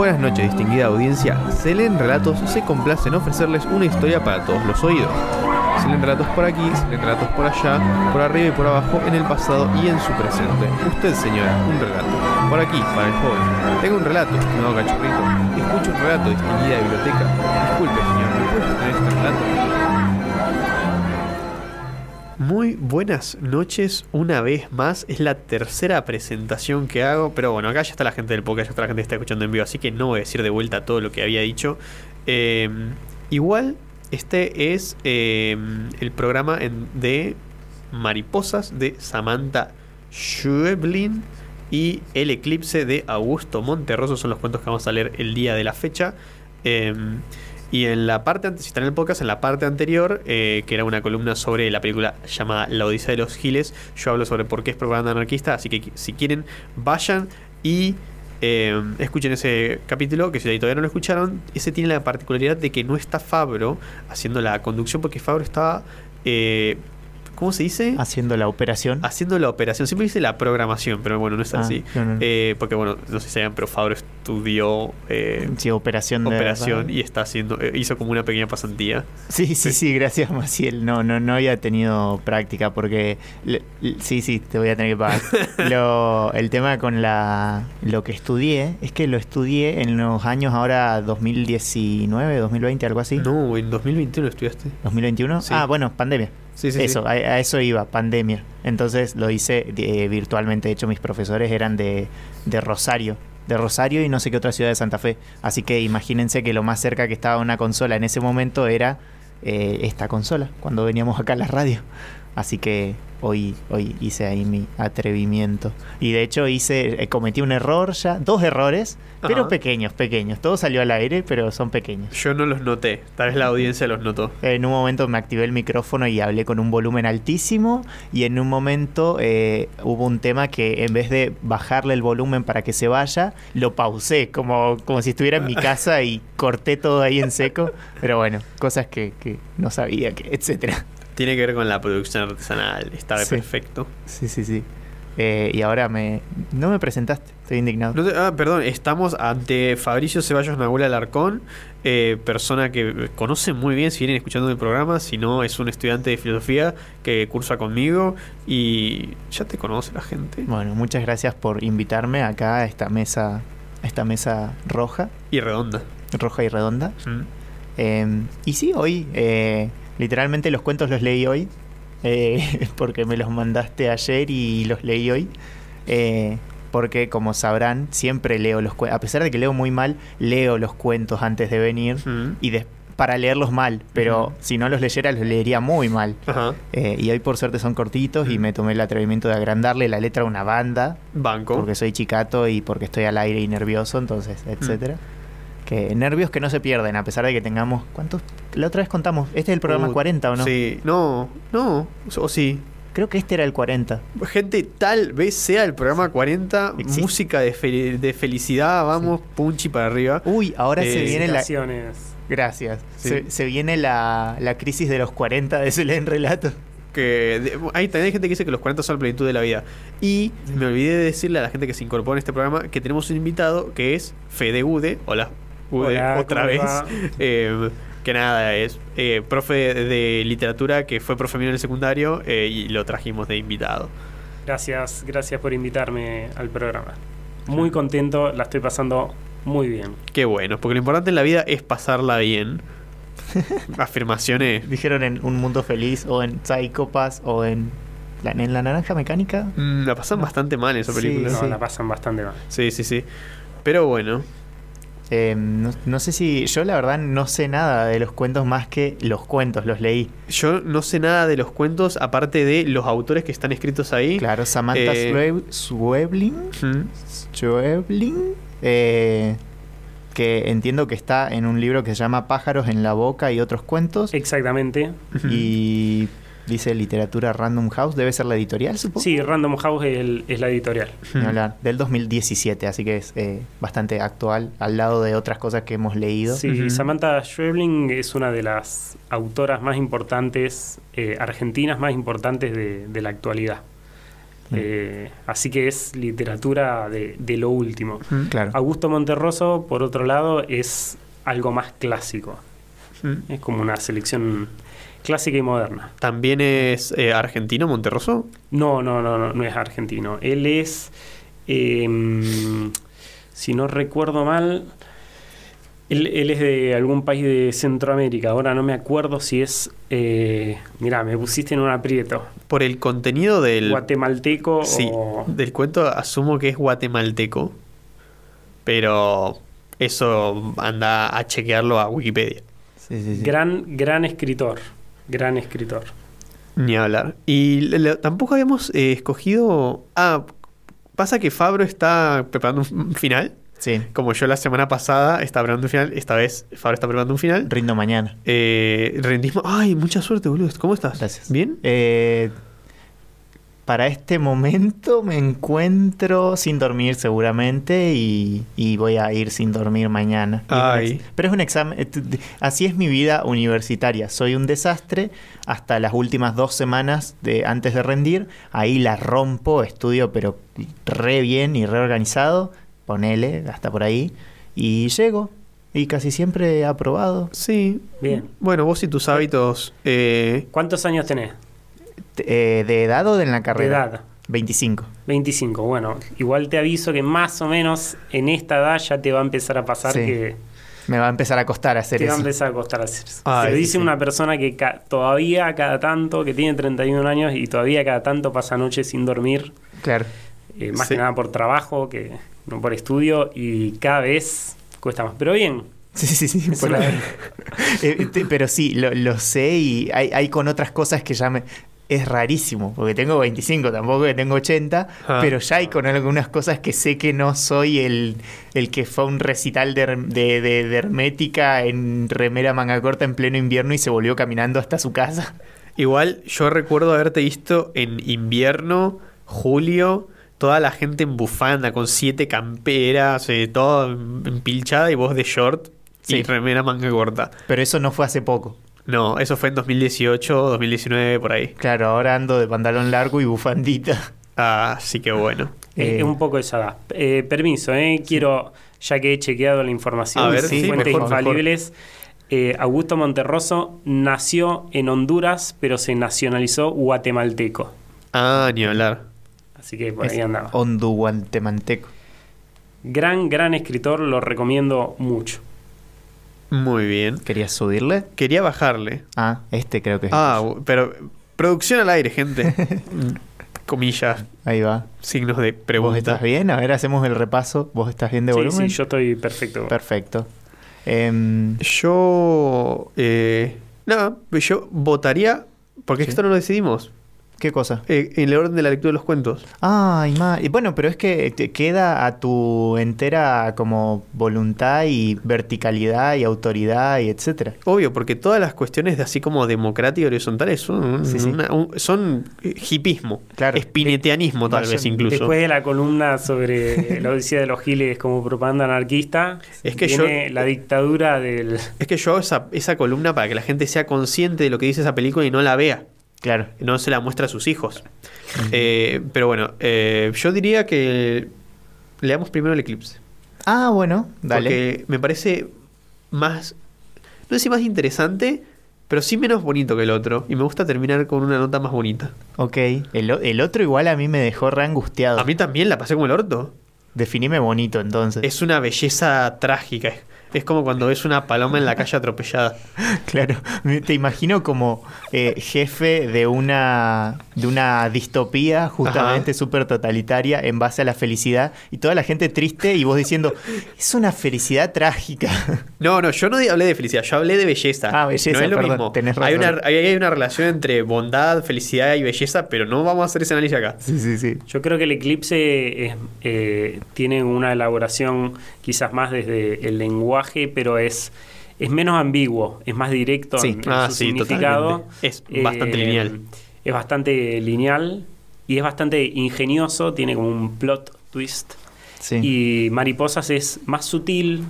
Buenas noches, distinguida audiencia. Selén Relatos se complace en ofrecerles una historia para todos los oídos. Se leen relatos por aquí, se leen relatos por allá, por arriba y por abajo, en el pasado y en su presente. Usted, señora, un relato. Por aquí, para el joven. Tengo un relato, estimado cachorrito. Escucho un relato, distinguida biblioteca. Disculpe, señor, ¿me puede tener este relato? Muy buenas noches una vez más. Es la tercera presentación que hago. Pero bueno, acá ya está la gente del podcast, ya está la gente que está escuchando en vivo. Así que no voy a decir de vuelta todo lo que había dicho. Eh, igual, este es eh, el programa de Mariposas de Samantha Schweblin y El Eclipse de Augusto Monterroso. Son los cuentos que vamos a leer el día de la fecha. Eh, y en la parte si están en el podcast, en la parte anterior, eh, que era una columna sobre la película llamada La Odisea de los Giles, yo hablo sobre por qué es propaganda anarquista. Así que si quieren, vayan y eh, escuchen ese capítulo, que si todavía no lo escucharon, ese tiene la particularidad de que no está Fabro haciendo la conducción, porque Fabro estaba, eh, ¿cómo se dice? Haciendo la operación. Haciendo la operación. Siempre dice la programación, pero bueno, no es Ah, así. no, no. Eh, porque bueno, no sé si saben, pero Fabro estudió eh, Sí, operación operación y está haciendo, eh, hizo como una pequeña pasantía. Sí, sí, sí, gracias Maciel. No, no, no había tenido práctica porque le- le- sí, sí, te voy a tener que pagar. Lo- el tema con la lo que estudié es que lo estudié en los años ahora 2019, 2020, algo así. No, en 2021 estudiaste. 2021. Sí. Ah, bueno, pandemia. Sí, sí, sí. eso, A, eso iba, pandemia. Entonces lo hice eh, virtualmente. De hecho, mis profesores eran de, de Rosario. De Rosario y no sé qué otra ciudad de Santa Fe. Así que imagínense que lo más cerca que estaba una consola en ese momento era eh, esta consola, cuando veníamos acá a la radio. Así que hoy, hoy hice ahí mi atrevimiento. Y de hecho hice, eh, cometí un error ya, dos errores, pero pequeños, pequeños. Todo salió al aire, pero son pequeños. Yo no los noté. Tal vez la audiencia los notó. En un momento me activé el micrófono y hablé con un volumen altísimo y en un momento eh, hubo un tema que en vez de bajarle el volumen para que se vaya, lo pausé como, como si estuviera en mi casa y corté todo ahí en seco. Pero bueno, cosas que, que no sabía, que etcétera. Tiene que ver con la producción artesanal. Está Sí. perfecto. Sí, sí, sí. Eh, y ahora me... No me presentaste, estoy indignado. No te- ah, perdón, estamos ante Fabricio Ceballos Nagula Alarcón, eh, persona que conoce muy bien si vienen escuchando el programa, si no es un estudiante de filosofía que cursa conmigo y ya te conoce la gente. Bueno, muchas gracias por invitarme acá a esta mesa, a esta mesa roja, Y redonda. roja y redonda. Mm. Eh, y sí, hoy, literalmente los cuentos los leí hoy, eh, porque me los mandaste ayer y los leí hoy. Eh, porque como sabrán, siempre leo los cuentos, a pesar de que leo muy mal, leo los cuentos antes de venir Mm. y de- para leerlos mal, pero si no los leyera los leería muy mal. Eh, y hoy por suerte son cortitos y me tomé el atrevimiento de agrandarle la letra a una banda, Banco. porque soy chicato y porque estoy al aire y nervioso, entonces, etcétera. Que nervios que no se pierden, a pesar de que tengamos. ¿Cuántos? La otra vez contamos. ¿Este es el programa Uh, 40 o no? Sí. No, no. O sí. Creo que este era el 40. Gente, tal vez sea el programa 40, Existe. música de, de felicidad, vamos, punchi para arriba. Uy, ahora se Eh, viene la. Gracias. Sí. Se, se viene la, la crisis de los 40 de Selén Relato. que de- hay también hay gente que dice que los 40 son la plenitud de la vida. Y me olvidé de decirle a la gente que se incorpora en este programa que tenemos un invitado que es Fede Ude. Hola, Hola, otra ¿cómo vez. Eh, que nada, es eh, profe de literatura que fue profe mío en el secundario eh, y lo trajimos de invitado. Gracias, gracias por invitarme al programa. Muy contento, la estoy pasando muy bien. Qué bueno, porque lo importante en la vida es pasarla bien. Afirmaciones. Dijeron en Un Mundo Feliz o en Psychopass o en la, en la Naranja Mecánica. Mm, la pasan bastante mal esa Sí, película. No, sí. la pasan bastante mal. Sí, sí, sí. Pero bueno, Eh, no, no sé si. Yo la verdad no sé nada de los cuentos más que los cuentos, los leí. yo no sé nada de los cuentos aparte de los autores que están escritos ahí. Claro, Samantha Eh, Schweb- Schweblin. Mm. Schweblin, eh, que entiendo que está en un libro que se llama Pájaros en la boca y otros cuentos. Exactamente. Y dice literatura Random House, debe ser la editorial, supongo. Sí, Random House es, el- es la editorial. Hablar, del 2017, así que es eh, bastante actual al lado de otras cosas que hemos leído. Sí. Samantha Schweblin es una de las autoras más importantes, eh, argentinas más importantes de, de la actualidad. Eh, así que es literatura de, de lo último. Mm, Claro. Augusto Monterroso, por otro lado, es algo más clásico. mm. Es como una selección clásica y moderna. ¿También es eh, argentino Monterroso? No, no, no, no, no es argentino. Él es, em, si no recuerdo mal, él, él es de algún país de Centroamérica. Ahora no me acuerdo si es, eh, mirá, me pusiste en un aprieto. Por el contenido del, Guatemalteco sí, o... del cuento asumo que es guatemalteco, pero eso anda a chequearlo a Wikipedia. Sí, sí, sí. Gran, gran escritor. Gran escritor. Ni hablar. Y le- le- tampoco habíamos eh, escogido... Ah, pasa que Fabro está preparando un un final. Sí. Como yo la semana pasada estaba preparando un final, esta vez Fabro está preparando un final. Rindo mañana. Eh, rendismo. Ay, mucha suerte, boludo. ¿Cómo estás? Gracias. ¿Bien? Eh, para este momento me encuentro sin dormir seguramente y, y voy a ir sin dormir mañana. Y es un Ay. Pero es un examen, eh, así es mi vida universitaria. Soy un desastre hasta las últimas dos semanas de, antes de rendir. Ahí la rompo, estudio pero re bien y re organizado. Ponele, hasta por ahí. Y llego. Y casi siempre he aprobado. Sí. Bien. Bueno, vos y tus hábitos... eh, ¿Cuántos años tenés? T- eh, ¿De edad o de en la De carrera? edad. 25. 25. Bueno, igual te aviso que más o menos en esta edad ya te va a empezar a pasar Sí. que Me va a empezar a costar hacer te va a eso. empezar a costar hacer eso. Ay, lo dice sí. una persona que ca- todavía cada tanto, que tiene 31 años y todavía cada tanto pasa noches sin dormir, Claro. eh, más Sí. que nada por trabajo que no por estudio y cada vez cuesta más. Pero bien, Sí, sí, sí. Por la- Eh, te- pero sí, lo, lo sé y hay, hay con otras cosas que ya me... Es rarísimo, porque tengo 25, tampoco que tengo 80, Ah. pero ya hay con algunas cosas que sé que no soy el, el que fue a un recital de, de, de- de hermética en remera manga corta en pleno invierno y se volvió caminando hasta su casa. Igual yo recuerdo haberte visto en invierno, julio, toda la gente en bufanda, con siete camperas, eh, todo empilchada y vos de short y remera manga corta. Pero eso no fue hace poco. No, eso fue en 2018, 2019, por ahí. Claro, ahora ando de pantalón largo y bufandita. Así que bueno. eh, Eh, es un poco esa edad. Eh, permiso, eh, quiero, ya que he chequeado la información, A ver, sí, fuentes mejor, infalibles. eh, Augusto Monterroso nació en Honduras, pero se nacionalizó guatemalteco. Ah, ni hablar. Así que por Es ahí andaba. honduguantemanteco. Gran, gran escritor, lo recomiendo mucho. Muy bien. ¿Querías subirle? Quería bajarle. Ah, este creo que es. Ah, pero producción al aire, gente. Comillas, Ahí va. signos de ¿Vos pregunta. estás bien? A ver, hacemos el repaso. ¿Vos estás bien de Sí, volumen? sí, yo estoy perfecto. Perfecto. Yo. Eh, nada, yo votaría. Porque Sí. esto no lo decidimos. ¿Qué cosa? eh, en el orden de la lectura de los cuentos. Ay, ma. y Bueno, pero es que te queda a tu entera como voluntad y verticalidad y autoridad y etcétera. Obvio, porque todas las cuestiones de así como democrática y horizontales son, Sí, sí. una- un- son eh, hipismo, Claro. espineteanismo tal Vaya, vez incluso. Después de la columna sobre la Odisea de los Giles como propaganda anarquista, Es que viene yo- la dictadura del... Es que yo hago esa, esa columna para que la gente sea consciente de lo que dice esa película y no la vea. Claro. No se la muestra a sus hijos. Eh, pero bueno, eh, yo diría que leamos primero el eclipse. Ah, bueno, dale. Porque me parece más, no sé si más interesante, pero sí menos bonito que el otro. Y me gusta terminar con una nota más bonita. Ok. El, el otro igual a mí me dejó re angustiado. A mí también la pasé como el orto. Definime bonito entonces. Es una belleza trágica. Es, es como cuando ves una paloma en la calle atropellada. Claro, te imagino como eh, jefe de una de una distopía justamente súper totalitaria en base a la felicidad y toda la gente triste y vos diciendo, es una felicidad trágica. No, no, yo no hablé de felicidad, yo hablé de belleza. Ah, belleza, no es lo perdón, mismo. tenés Hay razón. una, hay, hay una relación entre bondad, felicidad y belleza, pero no vamos a hacer ese análisis acá. Sí, sí, sí. Yo creo que el eclipse es, eh, tiene una elaboración quizás más desde el lenguaje, pero es, es menos ambiguo, es más directo Sí. en, en Ah, su sí, significado. totalmente. Es bastante lineal. Es bastante lineal y es bastante ingenioso, tiene como un plot twist. Sí. Y Mariposas es más sutil,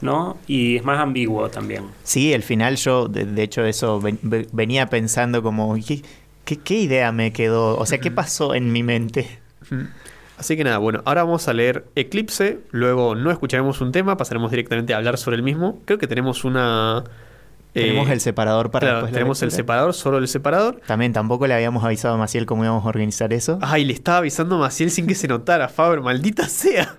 ¿no? Y es más ambiguo también. Sí, el final yo, de, de hecho, eso ven- ve- venía pensando como, ¿qué, ¿Qué, qué idea me quedó? O sea, ¿qué pasó en mi mente? Así que nada, bueno, ahora vamos a leer Eclipse, luego no escucharemos un tema, pasaremos directamente a hablar sobre el mismo. Creo que tenemos una... Tenemos eh, el separador para claro, después la tenemos el separador, solo el separador. También tampoco le habíamos avisado a Maciel cómo íbamos a organizar eso. Ay, le estaba avisando a Maciel sin que se notara, Faber, maldita sea.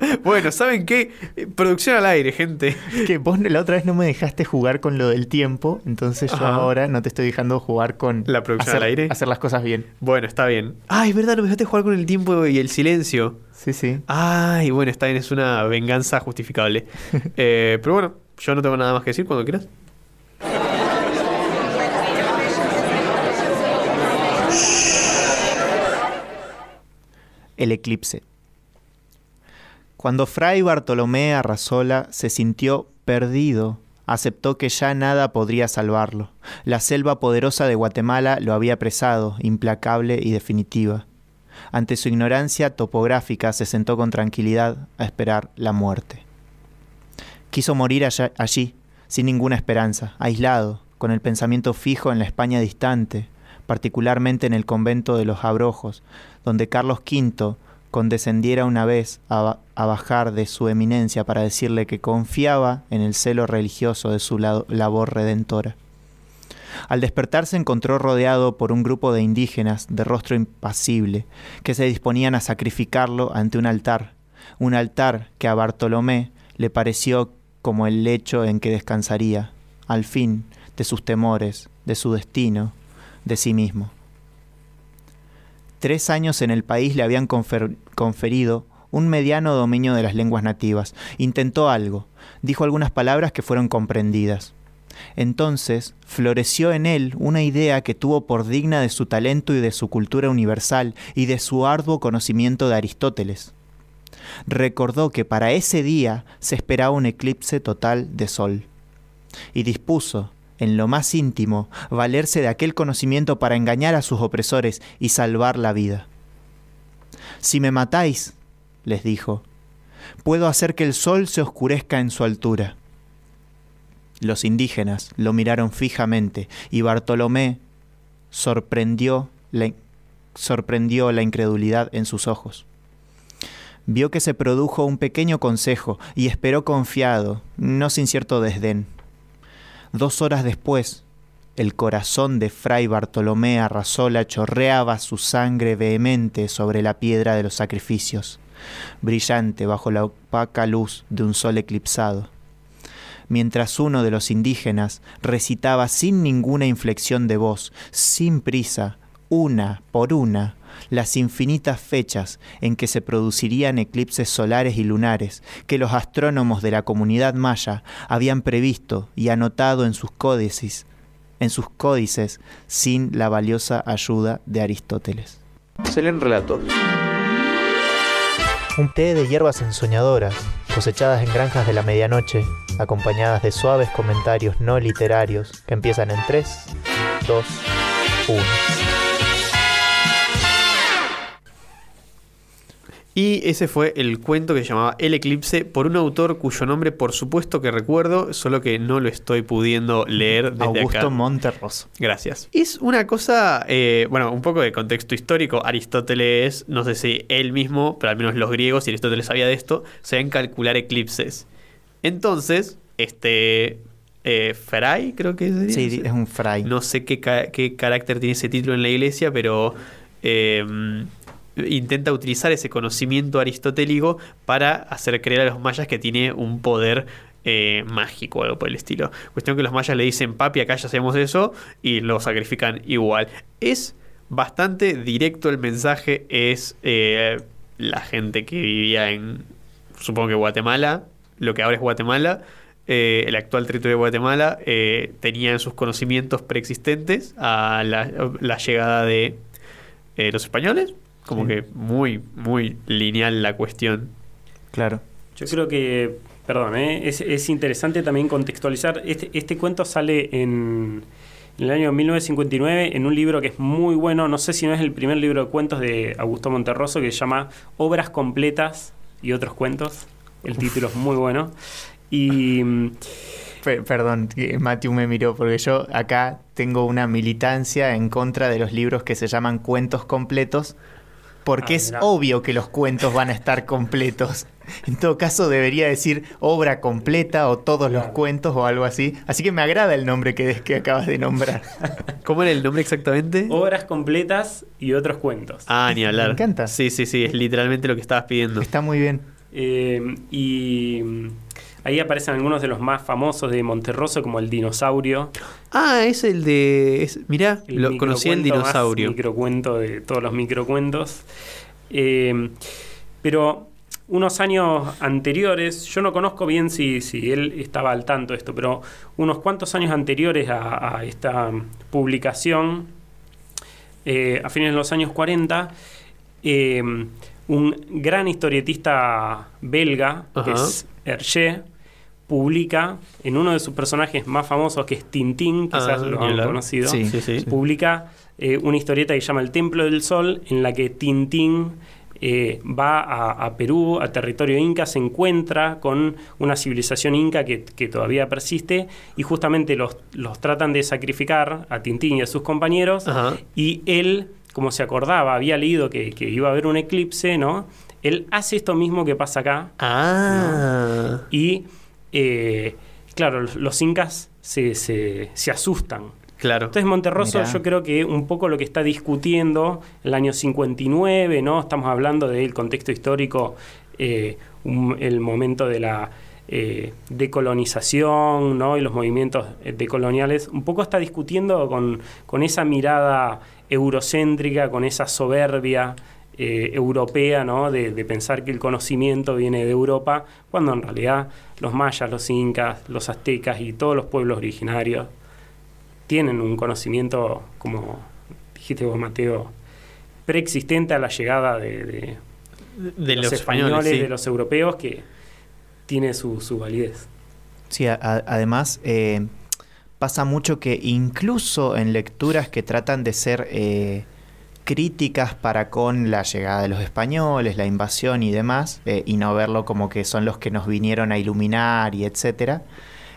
bueno, ¿saben qué? Eh, Producción al aire, gente. Que vos la otra vez no me dejaste jugar con lo del tiempo, entonces yo Ajá. ahora no te estoy dejando jugar con La producción hacer, al aire. hacer las cosas bien. Bueno, está bien. Ay, es verdad, no me dejaste jugar con el tiempo y el silencio. Sí, sí. Ay, bueno, está bien, es una venganza justificable. Eh, pero bueno, yo no tengo nada más que decir cuando quieras. El eclipse. Cuando Fray Bartolomé Arrasola se sintió perdido, aceptó que ya nada podría salvarlo. La selva poderosa de Guatemala lo había apresado, implacable y definitiva. Ante su ignorancia topográfica se sentó con tranquilidad a esperar la muerte. Quiso morir allí, sin ninguna esperanza, aislado, con el pensamiento fijo en la España distante, particularmente en el convento de los Abrojos, donde Carlos V condescendiera una vez a, ba- a bajar de su eminencia para decirle que confiaba en el celo religioso de su la- labor redentora. Al despertar se encontró rodeado por un grupo de indígenas de rostro impasible, que se disponían a sacrificarlo ante un altar, un altar que a Bartolomé le pareció como el lecho en que descansaría, al fin, de sus temores, de su destino, de sí mismo. Tres años en el país le habían confer- conferido un mediano dominio de las lenguas nativas. Intentó algo, dijo algunas palabras que fueron comprendidas. Entonces floreció en él una idea que tuvo por digna de su talento y de su cultura universal y de su arduo conocimiento de Aristóteles. Recordó que para ese día se esperaba un eclipse total de sol y dispuso, en lo más íntimo, valerse de aquel conocimiento para engañar a sus opresores y salvar la vida. Si me matáis, les dijo, puedo hacer que el sol se oscurezca en su altura. Los indígenas lo miraron fijamente y Bartolomé sorprendió la, sorprendió la incredulidad en sus ojos. Vio que se produjo un pequeño consejo y esperó confiado, no sin cierto desdén. Dos horas después, el corazón de Fray Bartolomé Arrasola chorreaba su sangre vehemente sobre la piedra de los sacrificios, brillante bajo la opaca luz de un sol eclipsado. Mientras uno de los indígenas recitaba sin ninguna inflexión de voz, sin prisa, una por una, las infinitas fechas en que se producirían eclipses solares y lunares que los astrónomos de la comunidad maya habían previsto y anotado en sus códices, en sus códices sin la valiosa ayuda de Aristóteles. Se leen relatos. Un té de hierbas ensoñadoras, cosechadas en granjas de la medianoche, acompañadas de suaves comentarios no literarios que empiezan en 3, 2, 1. Y ese fue el cuento que se llamaba El Eclipse por un autor cuyo nombre por supuesto que recuerdo, solo que no lo estoy pudiendo leer desde Augusto acá. Monterroso. Gracias. Es una cosa, eh, bueno, un poco de contexto histórico. Aristóteles, no sé si él mismo, pero al menos los griegos, y Aristóteles sabía de esto, sabían calcular eclipses. Entonces, este. Eh, Fray, creo que sería, Sí, es un fray. No sé qué, ca- qué carácter tiene ese título en la iglesia, pero eh, intenta utilizar ese conocimiento aristotélico para hacer creer a los mayas que tiene un poder eh, mágico o algo por el estilo. Cuestión que los mayas le dicen, papi, acá ya hacemos eso, y lo sacrifican igual. Es bastante directo el mensaje, es eh, la gente que vivía en, supongo que Guatemala, lo que ahora es Guatemala, eh, el actual territorio de Guatemala, tenía en sus conocimientos preexistentes a la, llegada de los españoles. Como Sí. que muy, muy lineal la cuestión. Claro. Yo creo que, perdón, ¿eh? es, es interesante también contextualizar. Este, este cuento sale en, en el año 1959 en un libro que es muy bueno. No sé si no es el primer libro de cuentos de Augusto Monterroso que se llama Obras completas y otros cuentos. El título es muy bueno. Y Pe- perdón, Matthew me miró, porque yo acá tengo una militancia en contra de los libros que se llaman cuentos completos, porque Ah, es obvio que los cuentos van a estar completos. En todo caso, debería decir obra completa o todos los cuentos o algo así. Así que me agrada el nombre que, que acabas de nombrar. ¿Cómo era el nombre exactamente? Obras completas y otros cuentos. Ah, ni hablar. Me encanta. Sí, sí, sí, es literalmente lo que estabas pidiendo. Está muy bien. Eh, y ahí aparecen algunos de los más famosos de Monterroso, como el dinosaurio. Ah, es el de. Es, mirá, El lo, conocí el microcuento más dinosaurio. microcuento de todos los microcuentos. Eh, pero unos años anteriores, yo no conozco bien si, si él estaba al tanto de esto, pero unos cuantos años anteriores a, a esta publicación, eh, a fines de los años 40, eh, un gran historietista belga, que es Hergé, publica en uno de sus personajes más famosos, que es Tintín, quizás Ah, lo ni han conocido, Sí. Sí, sí. publica eh, una historieta que se llama El Templo del Sol, en la que Tintín eh, va a, a Perú, a territorio inca, se encuentra con una civilización inca que, que todavía persiste y justamente los, los tratan de sacrificar a Tintín y a sus compañeros Ajá. y él, como se acordaba, había leído que, que iba a haber un eclipse, ¿no? Él hace esto mismo que pasa acá Ah. y, eh, claro, los, los incas se, se- se asustan. Claro. Entonces Monterroso Mirá. yo creo que un poco lo que está discutiendo el año 59, ¿no? Estamos hablando del contexto histórico, eh, un- el momento de la eh, decolonización, ¿no? Y los movimientos eh, decoloniales, un poco está discutiendo con, con esa mirada eurocéntrica, con esa soberbia eh, europea, ¿no? De, de pensar que el conocimiento viene de Europa, cuando en realidad los mayas, los incas, los aztecas y todos los pueblos originarios tienen un conocimiento, como dijiste vos, Mateo, preexistente a la llegada de, de- de los, españoles, sí. de los europeos, que tiene su, su validez. Sí, a- además eh, pasa mucho que incluso en lecturas que tratan de ser eh, críticas para con la llegada de los españoles, la invasión y demás, eh, y no verlo como que son los que nos vinieron a iluminar y etcétera.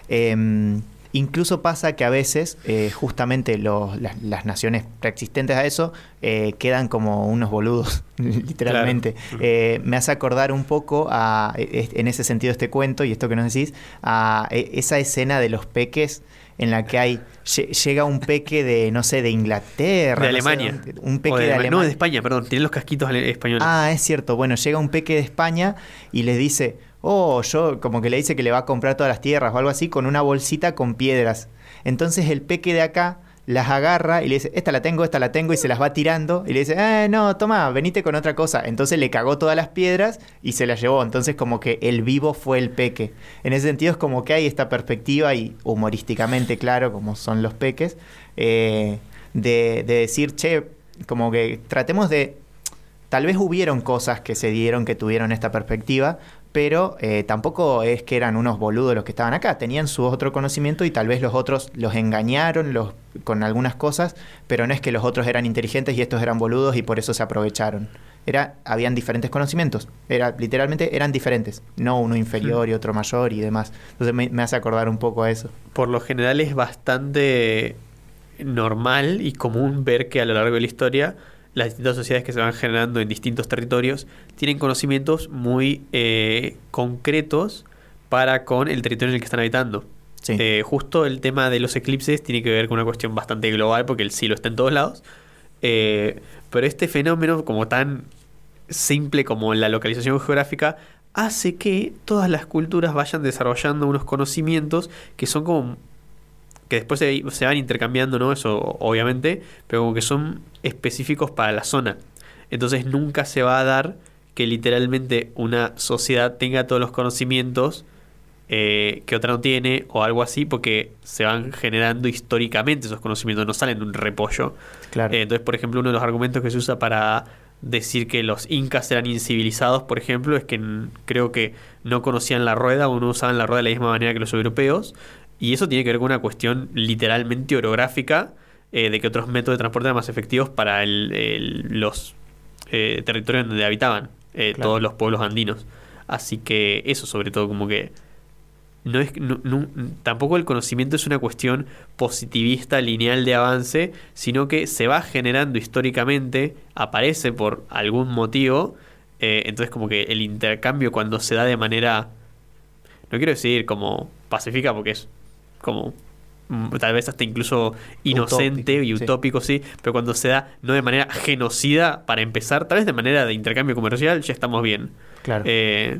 em, Incluso pasa que a veces eh, justamente los- las, las naciones preexistentes a eso eh, quedan como unos boludos, literalmente. Claro. Eh, me hace acordar un poco a, e- en ese sentido este cuento y esto que nos decís, a e- esa escena de los peques en la que hay lle- llega un peque de no sé de Inglaterra, De no sé Alemania. un peque de, de, Alemania. No, de España, perdón. Tienen los casquitos españoles. Ah, es cierto. Bueno, llega un peque de España y les dice, oh, yo como que le dice que le va a comprar todas las tierras o algo así con una bolsita con piedras. Entonces el peque de acá las agarra y le dice, esta la tengo, esta la tengo y se las va tirando y le dice, eh, no, toma, venite con otra cosa. Entonces le cagó todas las piedras y se las llevó. Entonces como que el vivo fue el peque. En ese sentido es como que hay esta perspectiva y humorísticamente claro, como son los peques, eh, de, de decir, che, como que tratemos de tal vez hubieron cosas que se dieron que tuvieron esta perspectiva, pero eh, tampoco es que eran unos boludos los que estaban acá, tenían su otro conocimiento y tal vez los otros los engañaron los, con algunas cosas, pero no es que los otros eran inteligentes y estos eran boludos y por eso se aprovecharon. Era, habían diferentes conocimientos, era, literalmente eran diferentes, no uno inferior y otro mayor y demás. Entonces me, me hace acordar un poco a eso. Por lo general es bastante normal y común ver que a lo largo de la historia las distintas sociedades que se van generando en distintos territorios tienen conocimientos muy eh, concretos para con el territorio en el que están habitando. Sí. Eh, justo el tema de los eclipses tiene que ver con una cuestión bastante global porque el cielo está en todos lados. Eh, pero este fenómeno, como tan simple como la localización geográfica, hace que todas las culturas vayan desarrollando unos conocimientos que son como que después se, se van intercambiando, ¿no? Eso obviamente, pero como que son específicos para la zona. Entonces nunca se va a dar que literalmente una sociedad tenga todos los conocimientos eh, que otra no tiene o algo así, porque se van generando históricamente esos conocimientos, no salen de un repollo. Claro. Eh, entonces, por ejemplo, uno de los argumentos que se usa para decir que los incas eran incivilizados, por ejemplo, es que creo que no conocían la rueda o no usaban la rueda de la misma manera que los europeos. Y eso tiene que ver con una cuestión literalmente orográfica eh, de que otros métodos de transporte eran más efectivos para el- el- los eh, territorios donde habitaban eh, Claro. todos los pueblos andinos. Así que eso sobre todo como que no es, no- no- tampoco el conocimiento es una cuestión positivista, lineal de avance, sino que se va generando históricamente, aparece por algún motivo, eh, entonces como que el intercambio cuando se da de manera, no quiero decir como pacífica, porque es como mm, tal vez hasta incluso inocente Utópico, y utópico, sí, pero cuando se da no de manera genocida para empezar, tal vez de manera de intercambio comercial, ya estamos bien. Claro. Eh,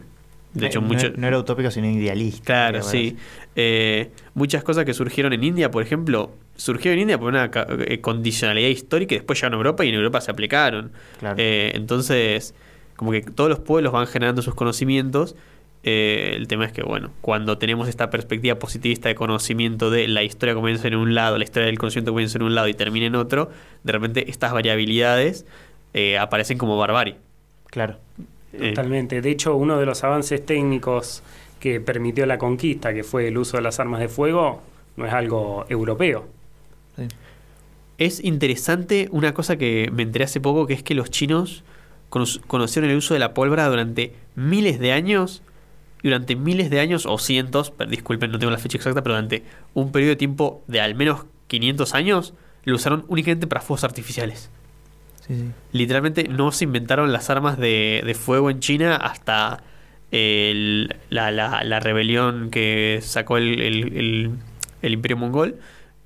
de hecho, no, mucho, no era utópico, sino idealista. Claro, sí. Eh, muchas cosas que surgieron en India, por ejemplo, surgió en India por una eh, condicionalidad histórica y después llegaron a Europa y en Europa se aplicaron. Claro. Eh, entonces, como que todos los pueblos van generando sus conocimientos. Eh, el tema es que, bueno, cuando tenemos esta perspectiva positivista de conocimiento de la historia comienza en un lado, la historia del conocimiento comienza en un lado y termina en otro, de repente estas variabilidades eh, aparecen como barbarie. Claro. Eh, Totalmente. De hecho, uno de los avances técnicos que permitió la conquista, que fue el uso de las armas de fuego, no es algo europeo. Sí. Es interesante una cosa que me enteré hace poco, que es que los chinos cono- conocieron el uso de la pólvora durante miles de años, y durante miles de años, o cientos, pero disculpen, no tengo la fecha exacta, pero durante un periodo de tiempo de al menos 500 años, lo usaron únicamente para fuegos artificiales. Sí, sí. Literalmente no se inventaron las armas de, de fuego en China hasta el- la, la- la rebelión que sacó el, el- el- imperio mongol,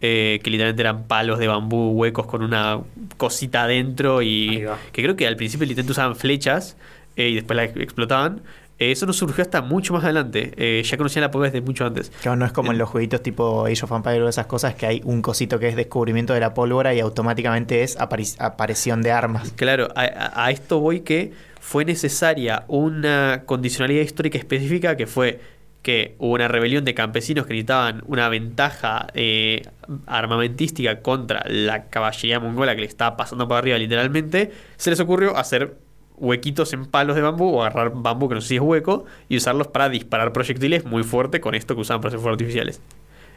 eh, que literalmente eran palos de bambú huecos con una cosita adentro y que creo que al principio literalmente usaban flechas eh, y después las explotaban. Eh, eso no surgió hasta mucho más adelante. Eh, ya conocían la pólvora desde mucho antes. Claro, no es como en los jueguitos tipo Age of Empires o esas cosas que hay un cosito que es descubrimiento de la pólvora y automáticamente es apari- aparición de armas. Claro, a, a- a esto voy que fue necesaria una condicionalidad histórica específica que fue que hubo una rebelión de campesinos que necesitaban una ventaja eh, armamentística contra la caballería mongola que le estaba pasando por arriba literalmente, se les ocurrió hacer huequitos en palos de bambú o agarrar bambú que no sé si es hueco y usarlos para disparar proyectiles muy fuerte con esto que usaban para hacer fuegos artificiales.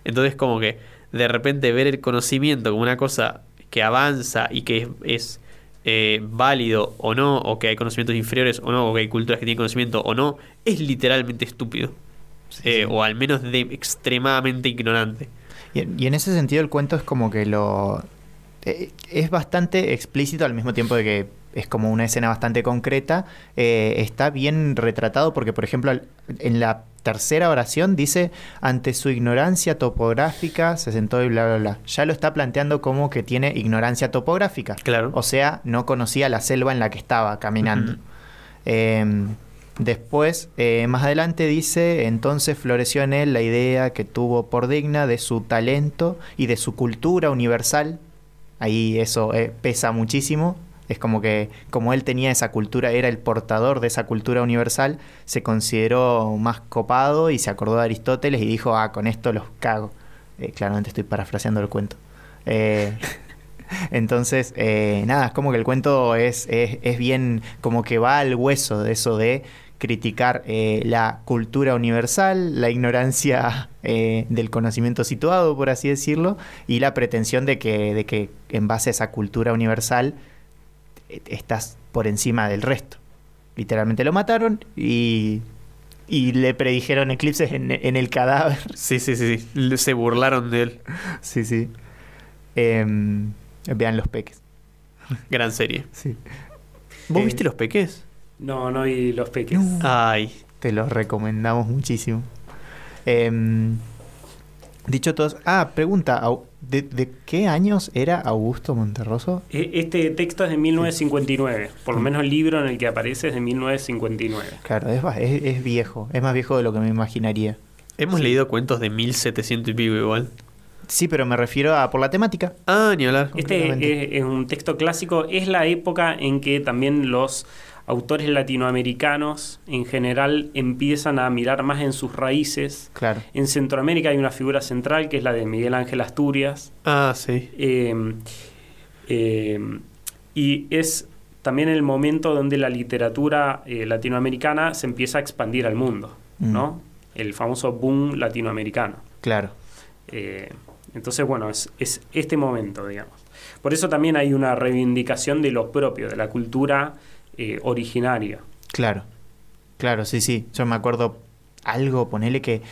Entonces como que de repente ver el conocimiento como una cosa que avanza y que es, es, eh, válido o no, o que hay conocimientos inferiores o no, o que hay culturas que tienen conocimiento o no, es literalmente estúpido. Eh, O al menos de extremadamente ignorante. Y, y en ese sentido el cuento es como que lo... eh, es bastante explícito al mismo tiempo de que es como una escena bastante concreta. eh, está bien retratado porque, por ejemplo, en la tercera oración dice, ante su ignorancia topográfica se sentó y bla, bla, bla. Ya lo está planteando como que tiene ignorancia topográfica. Claro. O sea, no conocía la selva en la que estaba caminando. Eh, después, eh, más adelante dice, entonces floreció en él la idea que tuvo por digna de su talento y de su cultura universal. Ahí eso eh, pesa muchísimo. Es como que como él tenía esa cultura, era el portador de esa cultura universal, se consideró más copado y se acordó de Aristóteles y dijo, ah, con esto los cago. Eh, claramente estoy parafraseando el cuento. Eh, entonces, eh, nada, es como que el cuento es, es, es bien, como que va al hueso de eso de criticar la cultura universal, la ignorancia del conocimiento situado, por así decirlo, y la pretensión de que, de que en base a esa cultura universal estás por encima del resto. Literalmente lo mataron y, y le predijeron eclipses en, en el cadáver. Sí, sí, sí, sí. Se burlaron de él. sí, sí. Em, vean los peques. Gran serie. Sí. ¿Vos Eh, viste los peques? No, no y los peques. No. Ay, Te los recomendamos muchísimo. Em, dicho todo, ah, pregunta, ¿de, de qué años era Augusto Monterroso? E- Este texto es de 1959, por lo menos el libro en el que aparece es de 1959. Claro, es, es, es viejo, es más viejo de lo que me imaginaría. hemos leído cuentos de 1700 y pico igual. Sí, pero me refiero a por la temática. Ah, ni hablar. Este es un texto clásico, es la época en que también los autores latinoamericanos en general empiezan a mirar más en sus raíces. Claro. En Centroamérica hay una figura central que es la de Miguel Ángel Asturias. Ah, sí. Eh, eh, y es también el momento donde la literatura eh, latinoamericana se empieza a expandir al mundo, Mm. ¿no? El famoso boom latinoamericano. Claro. Eh, entonces, bueno, es, es este momento, digamos. Por eso también hay una reivindicación de lo propio, de la cultura eh, originaria. Claro. Claro, sí, sí. Yo me acuerdo algo, ponele que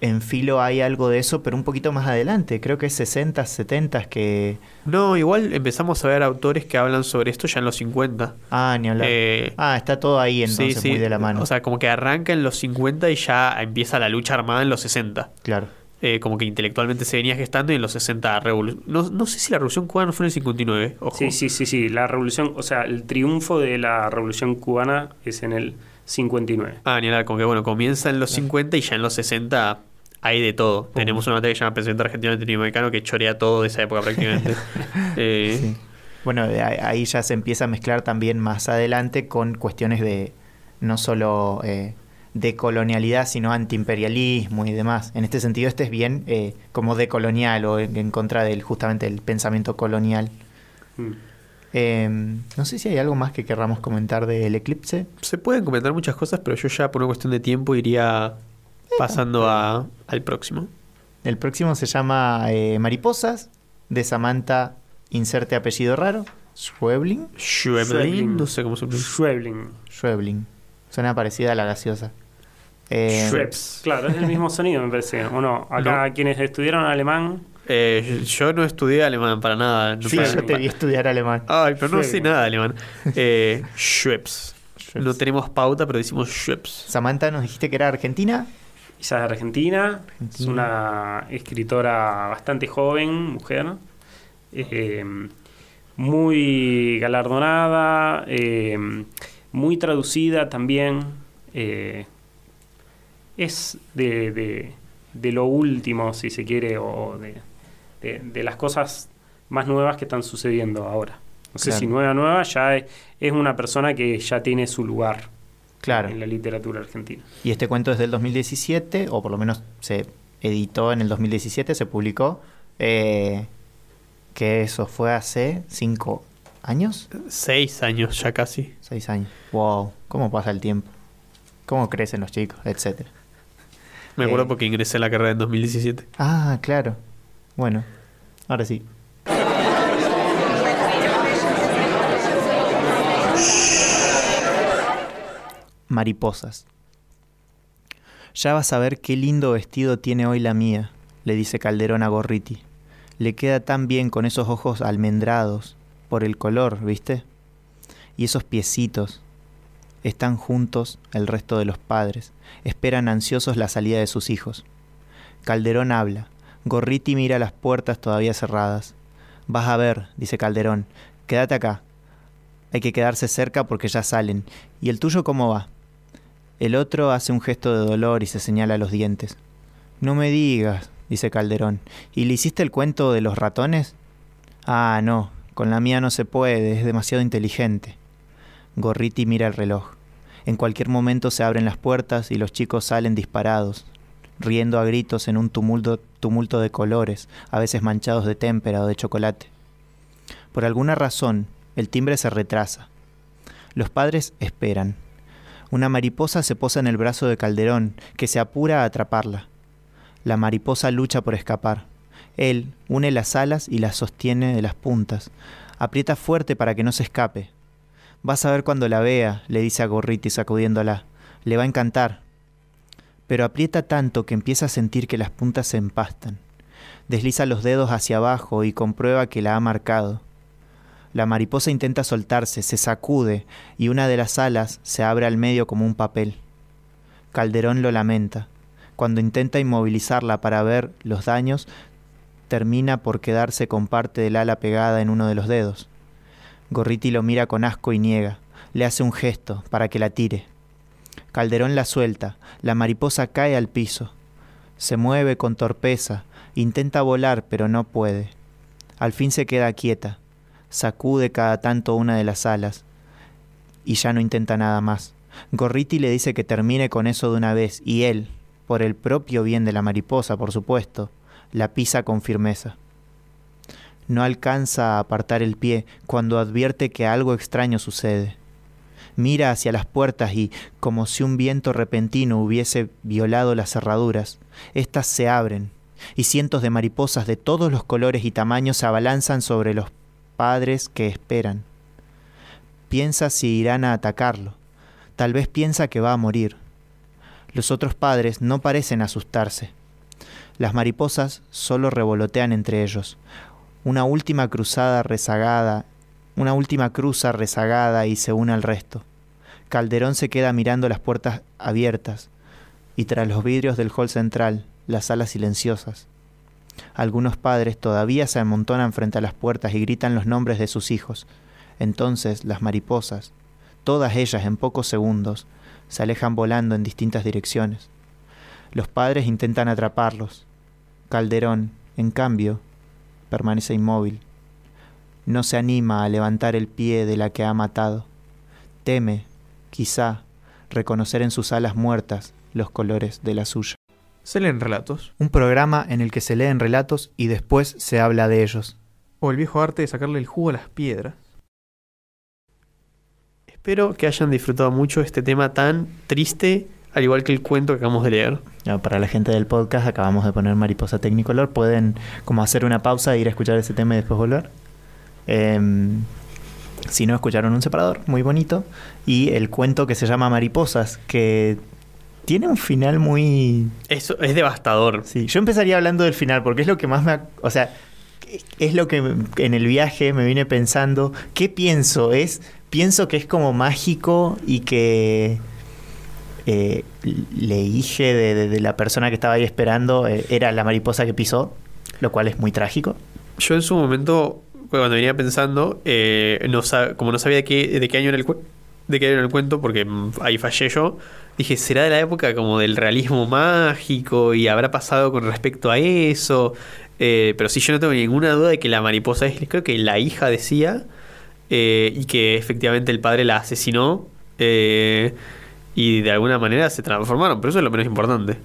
en filo hay algo de eso, pero un poquito más adelante. Creo que es 60, 70 que... No, igual empezamos a ver autores que hablan sobre esto ya en los 50. Ah, ni hablar. Eh, ah, está todo ahí entonces, sí, sí. muy de la mano. O sea, como que arranca en los 50 y ya empieza la lucha armada en los 60. claro. Eh, como que intelectualmente se venía gestando y en los 60 revolu- no, no sé si la revolución cubana fue en el 59. Ojo. Sí, sí, sí, sí. La revolución, o sea, el triunfo de la revolución cubana es en el 59. Ah, ni hablar, como que bueno, comienza en los 50 y ya en los 60 hay de todo. Tenemos una materia que se llama Presidente Argentino Latinoamericano que chorea todo de esa época prácticamente. Eh, Sí. Bueno, ahí ya se empieza a mezclar también más adelante con cuestiones de no solo eh, de colonialidad, sino antiimperialismo y demás. En este sentido, este es bien eh, como decolonial o en, en contra del justamente el pensamiento colonial. Mm. Eh, no sé si hay algo más que querramos comentar del eclipse. Se pueden comentar muchas cosas, pero yo ya por una cuestión de tiempo iría pasando a, al próximo. El próximo se llama eh, Mariposas, de Samantha, inserte apellido raro, Schwebling. Schweblin, Schweblin. no sé cómo se pronuncia. Schwebling. Schwebling. Suena parecida a la gaseosa. Eh, Schweppes. Claro, es el mismo sonido, me parece. ¿O no? Acá quienes estudiaron alemán. Eh, yo no estudié alemán para nada. no sí, para- yo te vi estudiar alemán. Ay, pero no sé nada de alemán. Eh, Schweppes. Schweppes. No tenemos pauta, pero decimos Schweppes. Samantha, nos dijiste que era argentina. Ella es de Argentina. Es una escritora bastante joven, mujer. eh, muy galardonada. eh, muy traducida también. eh, es de, de- de lo último, si se quiere, o de, de- de las cosas más nuevas que están sucediendo ahora. No sé Claro. si nueva, nueva, ya es, es una persona que ya tiene su lugar Claro. en la literatura argentina. Y este cuento es del 2017, o por lo menos se editó en el 2017, se publicó. eh, que eso fue hace cinco años, Seis años ya casi. seis años. Wow, cómo pasa el tiempo, cómo crecen los chicos, etcétera. Me acuerdo Eh. porque ingresé a la carrera en 2017. Ah, claro. Bueno, ahora sí. Mariposas. Ya vas a ver qué lindo vestido tiene hoy la mía, le dice Calderón a Gorriti. Le queda tan bien con esos ojos almendrados, por el color, ¿viste? Y esos piecitos. Están juntos el resto de los padres, esperan ansiosos la salida de sus hijos. Calderón habla. Gorriti mira las puertas todavía cerradas. Vas a ver, dice Calderón. Quédate acá. Hay que quedarse cerca porque ya salen. ¿Y el tuyo cómo va? El otro hace un gesto de dolor y se señala los dientes. No me digas, dice Calderón. ¿Y le hiciste el cuento de los ratones? Ah, no, con la mía no se puede, es demasiado inteligente. Gorriti mira el reloj. En cualquier momento se abren las puertas y los chicos salen disparados, riendo a gritos en un tumulto, tumulto de colores, a veces manchados de témpera o de chocolate. Por alguna razón, el timbre se retrasa. Los padres esperan. Una mariposa se posa en el brazo de Calderón, que se apura a atraparla. La mariposa lucha por escapar. Él une las alas y las sostiene de las puntas. Aprieta fuerte para que no se escape. Vas a ver cuando la vea, le dice a Gorriti sacudiéndola. Le va a encantar. Pero aprieta tanto que empieza a sentir que las puntas se empastan. Desliza los dedos hacia abajo y comprueba que la ha marcado. La mariposa intenta soltarse, se sacude y una de las alas se abre al medio como un papel. Calderón lo lamenta. Cuando intenta inmovilizarla para ver los daños, termina por quedarse con parte del ala pegada en uno de los dedos. Gorriti lo mira con asco y niega. Le hace un gesto para que la tire. Calderón la suelta. La mariposa cae al piso. Se mueve con torpeza. Intenta volar, pero no puede. Al fin se queda quieta. Sacude cada tanto una de las alas. Y ya no intenta nada más. Gorriti le dice que termine con eso de una vez, y él, por el propio bien de la mariposa, por supuesto, la pisa con firmeza. No alcanza a apartar el pie cuando advierte que algo extraño sucede. Mira hacia las puertas y, como si un viento repentino hubiese violado las cerraduras, éstas se abren, y cientos de mariposas de todos los colores y tamaños se abalanzan sobre los padres que esperan. Piensa si irán a atacarlo. Tal vez piensa que va a morir. Los otros padres no parecen asustarse. Las mariposas solo revolotean entre ellos. Una última cruzada rezagada, una última cruza rezagada y se une al resto. Calderón se queda mirando las puertas abiertas y tras los vidrios del hall central, las salas silenciosas. Algunos padres todavía se amontonan frente a las puertas y gritan los nombres de sus hijos. Entonces las mariposas, todas ellas en pocos segundos, se alejan volando en distintas direcciones. Los padres intentan atraparlos. Calderón, en cambio, permanece inmóvil. No se anima a levantar el pie de la que ha matado. Teme, quizá, reconocer en sus alas muertas los colores de la suya. Se leen relatos. Un programa en el que se leen relatos y después se habla de ellos. O el viejo arte de sacarle el jugo a las piedras. Espero que hayan disfrutado mucho este tema tan triste, al igual que el cuento que acabamos de leer. Para la gente del podcast acabamos de poner Mariposa Technicolor. Pueden como hacer una pausa, e ir a escuchar ese tema y después volver. Em, si no, escucharon un separador muy bonito. Y el cuento que se llama Mariposas, que tiene un final muy... Eso es devastador. Sí, yo empezaría hablando del final porque es lo que más me... O sea, es lo que en el viaje me vine pensando. ¿Qué pienso? Es, pienso que es como mágico y que eh, le dije de, la persona que estaba ahí esperando eh, era la mariposa que pisó, lo cual es muy trágico. Yo en su momento, cuando venía pensando, eh, como no sabía de qué, año era el, de qué año era el cuento, porque mm, ahí fallé yo, dije, ¿será de la época como del realismo mágico y habrá pasado con respecto a eso? Eh, pero sí, yo no tengo ninguna duda de que la mariposa es, creo que la hija decía, y que efectivamente el padre la asesinó, y de alguna manera se transformaron, pero eso es lo menos importante.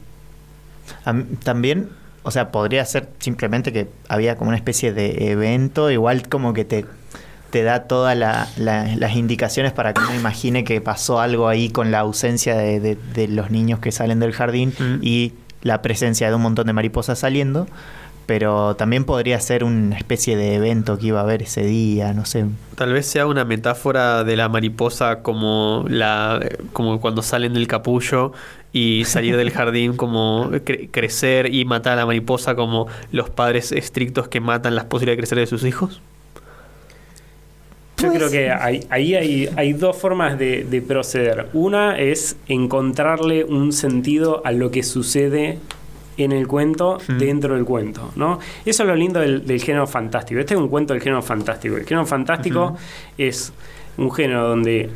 También, o sea, podría ser simplemente que había como una especie de evento, igual como que te, te da todas la- la- las indicaciones para que uno imagine que pasó algo ahí con la ausencia de, de- de los niños que salen del jardín Mm. y la presencia de un montón de mariposas saliendo. Pero también podría ser una especie de evento que iba a haber ese día, no sé. Tal vez sea una metáfora de la mariposa como la como cuando salen del capullo y salir del jardín como cre- crecer y matar a la mariposa como los padres estrictos que matan las posibilidades de crecer de sus hijos. Yo creo que hay- ahí hay, hay dos formas de, de proceder. Una es encontrarle un sentido a lo que sucede en el cuento dentro del cuento, ¿no? Eso es lo lindo del, del género fantástico. Este es un cuento del género fantástico. El género fantástico es un género donde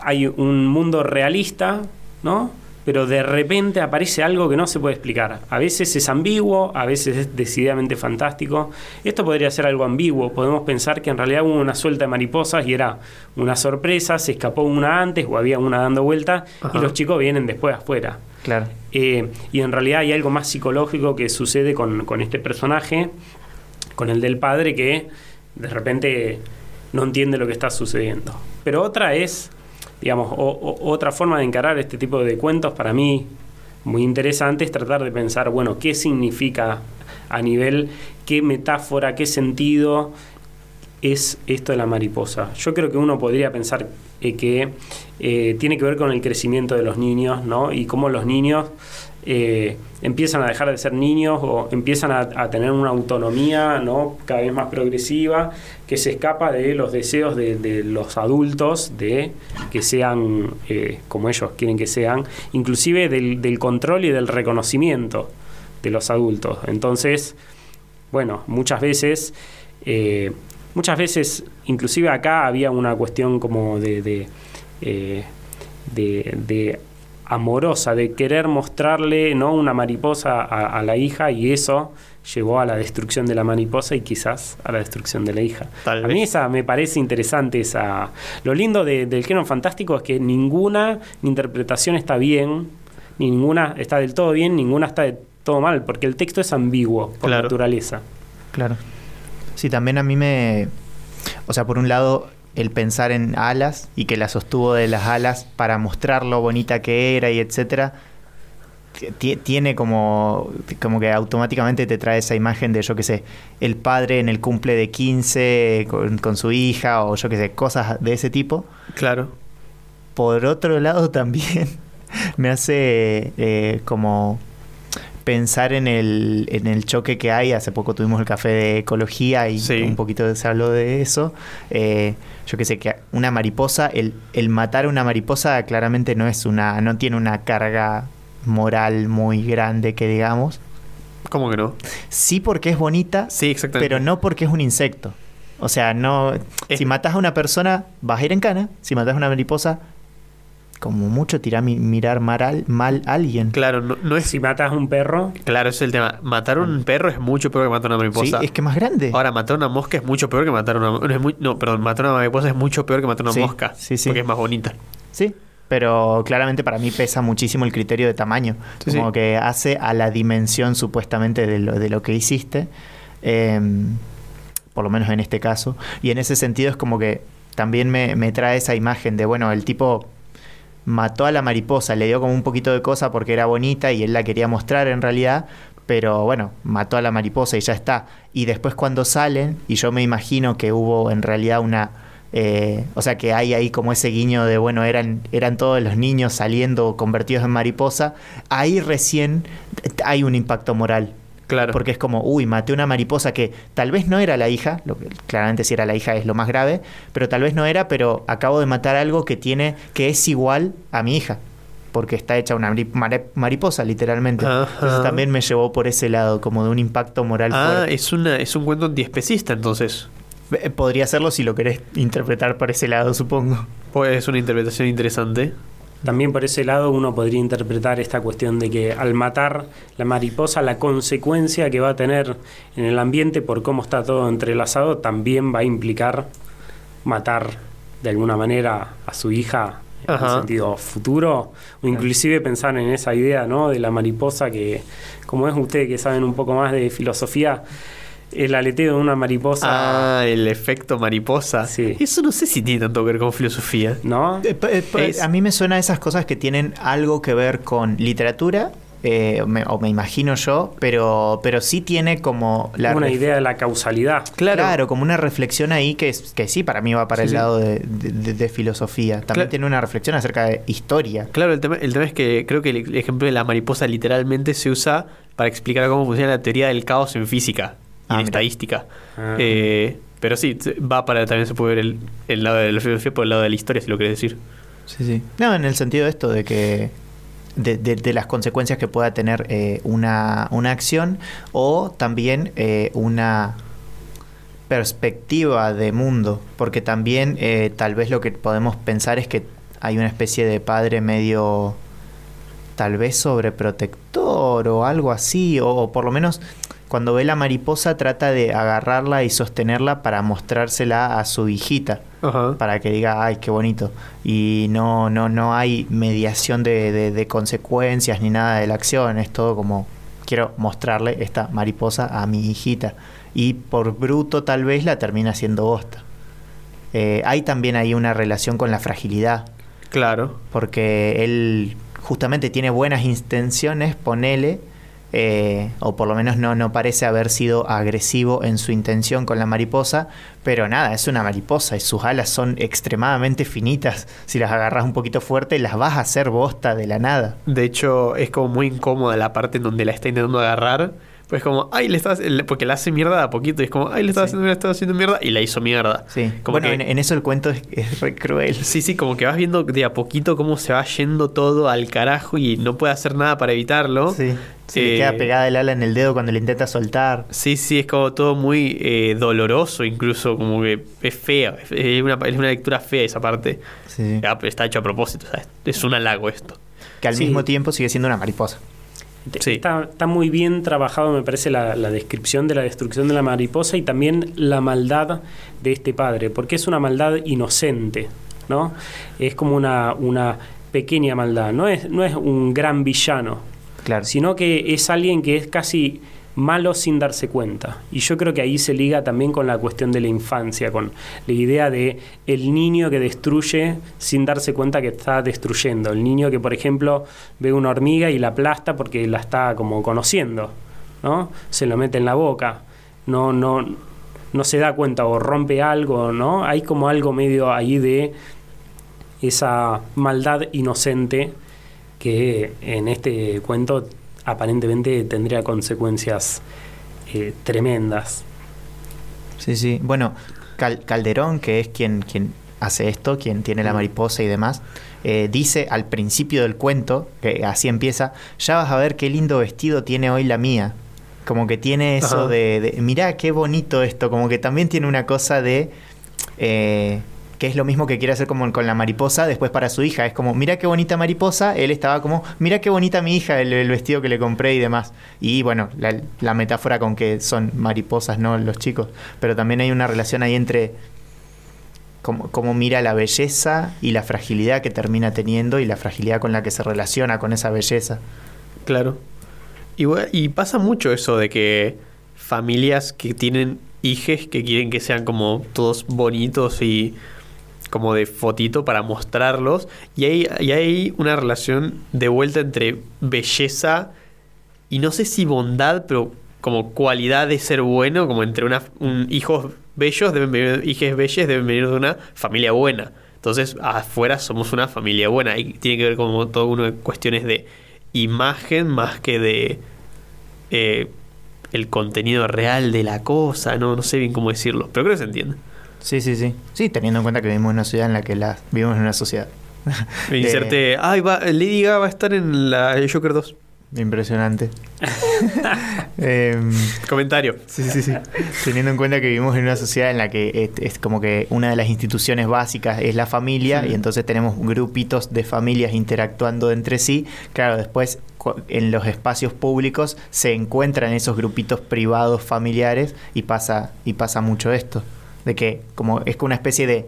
hay un mundo realista, ¿no? Pero de repente aparece algo que no se puede explicar. A veces es ambiguo, a veces es decididamente fantástico. Esto podría ser algo ambiguo. Podemos pensar que en realidad hubo una suelta de mariposas y era una sorpresa, se escapó una antes o había una dando vuelta Ajá. y los chicos vienen después afuera. Claro. Eh, y en realidad hay algo más psicológico que sucede con, con este personaje, con el del padre, que de repente no entiende lo que está sucediendo. Pero otra es, digamos, otra forma de encarar este tipo de cuentos para mí muy interesante es tratar de pensar, bueno, qué significa a nivel, qué metáfora, qué sentido es esto de la mariposa. Yo creo que uno podría pensar eh, que eh, tiene que ver con el crecimiento de los niños, ¿no? Y cómo los niños eh, empiezan a dejar de ser niños o empiezan a, tener una autonomía, ¿no? Cada vez más progresiva, que se escapa de los deseos de, los adultos de que sean como ellos quieren que sean, inclusive del, control y del reconocimiento de los adultos. Entonces, bueno, muchas veces, muchas veces, inclusive acá había una cuestión como de, de, eh, de- de amorosa, de querer mostrarle ¿no? una mariposa a, a la hija y eso llevó a la destrucción de la mariposa y quizás a la destrucción de la hija. Tal a mí vez. esa me parece interesante esa. Lo lindo de- del género fantástico es que ninguna interpretación está bien, ni ninguna está del todo bien, ninguna está del todo mal, porque el texto es ambiguo por Claro. naturaleza. Claro. Sí, también a mí me... O sea, por un lado, el pensar en alas y que la sostuvo de las alas para mostrar lo bonita que era y etcétera, ti- tiene como, como que automáticamente te trae esa imagen de, yo qué sé, el padre en el cumple de 15 con, con su hija o yo qué sé, cosas de ese tipo. Claro. Por otro lado también me hace eh, como pensar en el, en el choque que hay. Hace poco tuvimos el café de ecología y Sí. un poquito se habló de eso. Eh, yo que sé, que una mariposa, el, el matar a una mariposa claramente no es una, no tiene una carga moral muy grande que digamos. ¿Cómo que no? Sí porque es bonita, Sí, exactamente. pero no porque es un insecto. O sea, no. Es- Si matas a una persona, vas a ir en cana. Si matas a una mariposa, como mucho tira mi- mirar mal, al- mal a alguien. Claro, no, no es. Si matas a un perro, Claro, ese es el tema. Matar a un perro es mucho peor que matar a una Sí, mariposa. es que más grande. Ahora, matar a una mosca es mucho peor que matar a una. No, es muy- no, perdón, matar a una mariposa es mucho peor que matar a una Sí, mosca. sí, sí. Porque es más bonita. Sí, pero claramente para mí pesa muchísimo el criterio de tamaño. Sí, como sí. que hace a la dimensión supuestamente de lo, de lo que hiciste. em, por lo menos en este caso. Y en ese sentido es como que también me, me trae esa imagen de, bueno, el tipo mató a la mariposa, le dio como un poquito de cosa porque era bonita y él la quería mostrar en realidad. Pero bueno, mató a la mariposa y ya está. Y después cuando salen, y yo me imagino que hubo en realidad una... eh, o sea que hay ahí como ese guiño de, bueno, eran, eran todos los niños saliendo convertidos en mariposa. Ahí recién hay un impacto moral. Claro. Porque es como, uy, maté una mariposa que tal vez no era la hija, lo que claramente si era la hija es lo más grave, pero tal vez no era, pero acabo de matar algo que tiene, que es igual a mi hija. Porque está hecha una mariposa, literalmente. Ajá. Entonces también me llevó por ese lado, como de un impacto moral ah, fuerte. es, una, es un cuento antiespecista, entonces. Eh, Podría hacerlo si lo querés interpretar por ese lado, supongo. Pues es una interpretación interesante. También por ese lado uno podría interpretar esta cuestión de que al matar la mariposa, la consecuencia que va a tener en el ambiente por cómo está todo entrelazado también va a implicar matar de alguna manera a su hija en Ajá. el sentido futuro, o inclusive pensar en esa idea ¿no? de la mariposa que, como es ustedes que saben un poco más de filosofía, el aleteo de una mariposa, Ah, el efecto mariposa. Sí. Eso no sé si tiene tanto que ver con filosofía. ¿no? Eh, eh, A mí me suena a esas cosas que tienen algo que ver con literatura, eh, me- o me imagino yo, pero, pero sí tiene como la una idea de la causalidad. Claro. como una reflexión ahí que, es- que sí, para mí va para Sí, el sí. lado de, de- de- de filosofía. También Claro. tiene una reflexión acerca de historia. Claro, el tema, el tema es que creo que el ejemplo de la mariposa literalmente se usa para explicar cómo funciona la teoría del caos en física y Ah, en estadística. Ah. Eh, pero sí, va para también se puede ver el, el lado de la filosofía por el lado de la historia, si lo querés decir. Sí, sí. No, en el sentido de esto, de que. De, de- de las consecuencias que pueda tener eh, una, una acción o también eh, una perspectiva de mundo, porque también eh, tal vez lo que podemos pensar es que hay una especie de padre medio tal vez sobreprotector o algo así, o, o por lo menos cuando ve la mariposa trata de agarrarla y sostenerla para mostrársela a su hijita Ajá. para que diga, ay, qué bonito. Y no, no, no hay mediación de, de- de consecuencias ni nada de la acción. Es todo como, quiero mostrarle esta mariposa a mi hijita. Y por bruto tal vez la termina haciendo bosta. Eh, hay también ahí una relación con la fragilidad. Claro. Porque él justamente tiene buenas intenciones, ponele, eh, o por lo menos no, no parece haber sido agresivo en su intención con la mariposa, pero nada, es una mariposa y sus alas son extremadamente finitas. Si las agarras un poquito fuerte, las vas a hacer bosta de la nada. De hecho, es como muy incómoda la parte en donde la está intentando agarrar. Pues como, ay, le estás. Porque la hace mierda a poquito. Y es como, ay, le estaba Sí. haciendo, le estaba haciendo mierda. Y la hizo mierda. Sí. Como bueno, que- en, en eso el cuento es, es re cruel. Sí, sí, como que vas viendo de a poquito cómo se va yendo todo al carajo y no puede hacer nada para evitarlo. Sí. Se le Eh, queda pegada el ala en el dedo cuando le intenta soltar. Sí, sí, es como todo muy eh, doloroso, incluso como que es fea. Es una, es una lectura fea esa parte. Sí. Ah, está hecho a propósito, ¿sabes? Es un halago esto. Que al Sí. mismo tiempo sigue siendo una mariposa. Sí. Está, está muy bien trabajado, me parece, la, la descripción de la destrucción de la mariposa y también la maldad de este padre, porque es una maldad inocente, ¿no? Es como una, una pequeña maldad, no es, no es un gran villano, Claro. sino que es alguien que es casi malo sin darse cuenta. Y yo creo que ahí se liga también con la cuestión de la infancia, con la idea de el niño que destruye sin darse cuenta que está destruyendo. El niño que, por ejemplo, ve una hormiga y la aplasta porque la está como conociendo, ¿no? Se lo mete en la boca. No, no, no se da cuenta o rompe algo, ¿no? Hay como algo medio ahí de esa maldad inocente que en este cuento aparentemente tendría consecuencias eh, tremendas. Sí, sí. Bueno, Cal- Calderón, que es quien, quien hace esto, quien tiene la mariposa y demás, eh, dice al principio del cuento, que así empieza, ya vas a ver qué lindo vestido tiene hoy la mía. Como que tiene eso de, de, mirá qué bonito esto, como que también tiene una cosa de... eh, que es lo mismo que quiere hacer como con la mariposa después para su hija. Es como, mira qué bonita mariposa. Él estaba como, mira qué bonita mi hija, el, vestido que le compré y demás. Y bueno, la, metáfora con que son mariposas, ¿no? Los chicos. Pero también hay una relación ahí entre cómo, cómo mira la belleza y la fragilidad que termina teniendo y la fragilidad con la que se relaciona con esa belleza. Claro. Y, y pasa mucho eso de que familias que tienen hijes que quieren que sean como todos bonitos y como de fotito para mostrarlos. Y hay, y hay una relación de vuelta entre belleza y no sé si bondad, pero como cualidad de ser bueno, como entre una, un, hijos bellos, deben venir, hijos bellos deben venir de una familia buena. Entonces, afuera somos una familia buena. Y tiene que ver como todo uno de cuestiones de imagen más que de eh, el contenido real de la cosa. No, no sé bien cómo decirlo, pero creo que se entiende. Sí, sí, sí. Sí, teniendo en cuenta que vivimos en una ciudad en la que la, vivimos en una sociedad. Me inserte, ay, va, Lady Gaga va a estar en la Joker 2. Impresionante. Em, Comentario. Sí, sí, sí. Teniendo en cuenta que vivimos en una sociedad en la que es, es como que una de las instituciones básicas es la familia Sí. y entonces tenemos grupitos de familias interactuando entre sí. Claro, después en los espacios públicos se encuentran esos grupitos privados familiares y pasa y pasa mucho esto de que como es como una especie de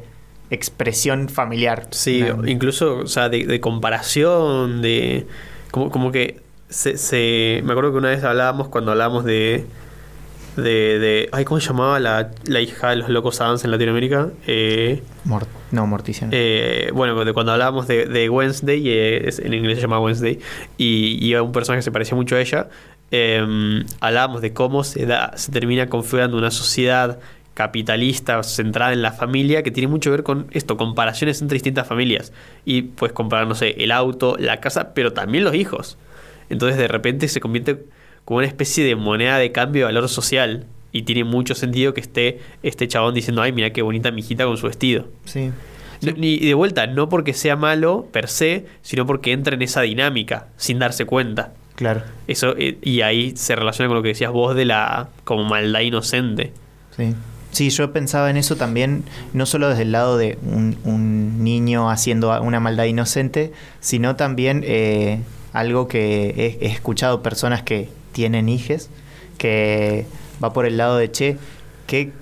expresión familiar. Sí, incluso, o sea, de, de comparación, de. Como, como que se, se- Me acuerdo que una vez hablábamos cuando hablábamos de. De. de ay, ¿cómo se llamaba la, la hija de los locos Adams en Latinoamérica? Eh, Mor- no, Morticia. eh, bueno, de cuando hablábamos de, de Wednesday, eh, es- en inglés se llama Wednesday, y, y un personaje que se parecía mucho a ella. eh, hablábamos de cómo se, da, se termina configurando una sociedad capitalista centrada en la familia que tiene mucho que ver con esto, comparaciones entre distintas familias. Y pues comparar, no sé, el auto, la casa, pero también los hijos. Entonces de repente se convierte como una especie de moneda de cambio de valor social. Y tiene mucho sentido que esté este chabón diciendo, ay, mira qué bonita mi hijita con su vestido. Sí. No, Ni de vuelta, no porque sea malo per se, sino porque entra en esa dinámica sin darse cuenta. Claro. Eso eh, y ahí se relaciona con lo que decías vos de la como maldad inocente. Sí. Sí, yo pensaba en eso también, no solo desde el lado de un, un niño haciendo una maldad inocente, sino también eh, algo que he, he escuchado personas que tienen hijes, que va por el lado de, che, qué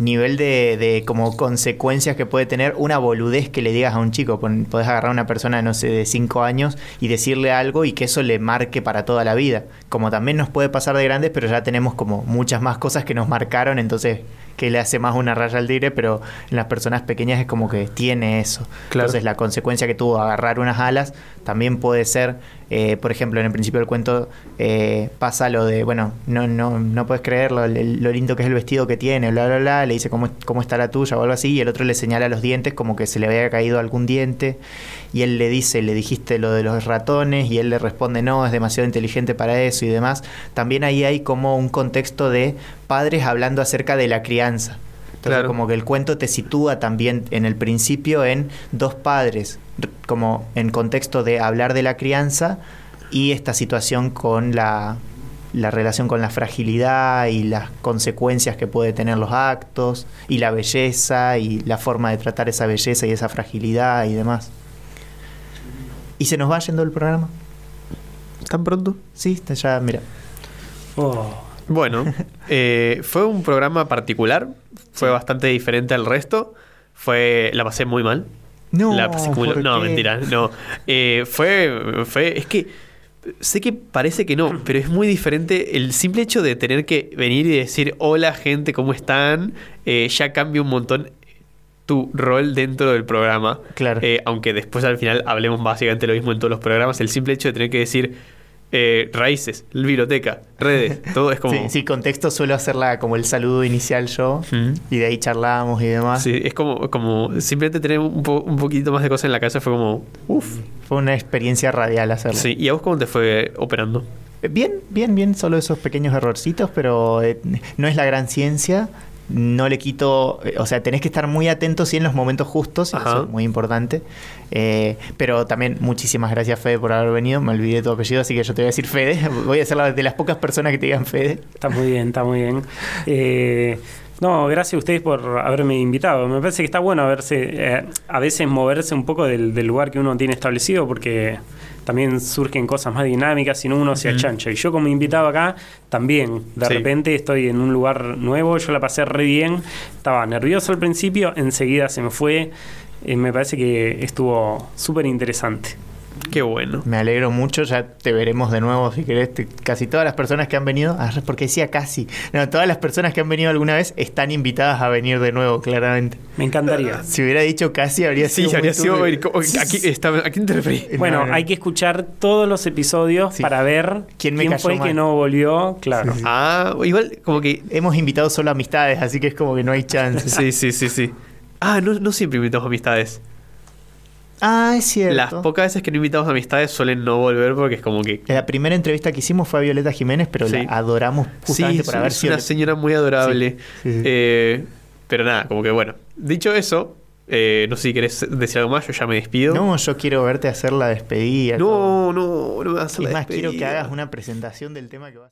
nivel de, de como consecuencias que puede tener una boludez que le digas a un chico. Podés agarrar a una persona, no sé, de 5 años y decirle algo y que eso le marque para toda la vida. Como también nos puede pasar de grandes, pero ya tenemos como muchas más cosas que nos marcaron, entonces que le hace más una raya al tigre, pero en las personas pequeñas es como que tiene eso. Claro. Entonces la consecuencia que tuvo agarrar unas alas también puede ser, eh, por ejemplo, en el principio del cuento eh, pasa lo de, bueno, no, no, no puedes creerlo, lo, lo lindo que es el vestido que tiene, bla, bla, bla, le dice cómo, cómo está la tuya o algo así, y el otro le señala los dientes como que se le había caído algún diente, y él le dice, le dijiste lo de los ratones, y él le responde, no, es demasiado inteligente para eso y demás. También ahí hay como un contexto de padres hablando acerca de la crianza. Entonces, Claro. como que el cuento te sitúa también en el principio en dos padres, como en contexto de hablar de la crianza y esta situación con la, la relación con la fragilidad y las consecuencias que puede tener los actos y la belleza y la forma de tratar esa belleza y esa fragilidad y demás. ¿Y se nos va yendo el programa? ¿Tan pronto? Sí, está ya, mira. Oh, Bueno, eh, fue un programa particular, fue bastante diferente al resto. Fue, la pasé muy mal. No, La pasé muy- ¿por no, mentira, no. Eh, fue, fue, es que sé que parece que no, pero es muy diferente. El simple hecho de tener que venir y decir hola gente, ¿cómo están? Eh, ya cambia un montón tu rol dentro del programa. Claro. Eh, aunque después al final hablemos básicamente lo mismo en todos los programas, el simple hecho de tener que decir eh, raíces, biblioteca, redes, todo es como... Sí, sí, contexto suelo hacerla como el saludo inicial yo Ujú. y de ahí charlamos y demás. Sí, es como, como simplemente tener un, po- un poquito más de cosas en la cabeza fue como, uff. Fue una experiencia radial hacerlo. Sí, ¿y a vos cómo te fue operando? Bien, bien, bien, solo esos pequeños errorcitos, pero eh, no es la gran ciencia. No le quito, eh, o sea, tenés que estar muy atento sí en los momentos justos, y Ajá. eso es muy importante. Eh, pero también muchísimas gracias Fede por haber venido, me olvidé tu apellido, así que yo te voy a decir Fede, voy a ser la de las pocas personas que te digan Fede. Está muy bien, está muy bien. Eh, no, gracias a ustedes por haberme invitado. Me parece que está bueno verse, eh, a veces moverse un poco del, del lugar que uno tiene establecido porque también surgen cosas más dinámicas, si no uno se achancha. Y yo como invitado acá, también, de Sí. repente estoy en un lugar nuevo, yo la pasé re bien, estaba nervioso al principio, enseguida se me fue. Eh, me parece que estuvo súper interesante. Qué bueno. Me alegro mucho, ya te veremos de nuevo si querés. Te- casi todas las personas que han venido, ah, porque decía casi, no, todas las personas que han venido alguna vez están invitadas a venir de nuevo, claramente. Me encantaría. Si hubiera dicho casi, habría Sí, sido. habría sido. Aquí, está, ¿A quién te referís? No, Bueno, no. hay que escuchar todos los episodios Sí. para ver ¿Quién me cayó fue mal? que no volvió. Claro. Sí, sí. Ah, igual, como que. Hemos invitado solo amistades, así que es como que no hay chance. Sí, sí, sí, sí. Ah, no, no siempre invitamos amistades. Ah, es cierto. Las pocas veces que no invitamos amistades suelen no volver porque es como que. La primera entrevista que hicimos fue a Violeta Jiménez, pero Sí. la adoramos Sí, justamente es, por haber es sido. una señora muy adorable. Sí, sí, sí. Eh, pero nada, como que bueno. Dicho eso, eh, no sé si querés decir algo más, yo ya me despido. No, yo quiero verte hacer la despedida. todo. no, no, no me vas a hacer Es la más, quiero que hagas una presentación del tema que vas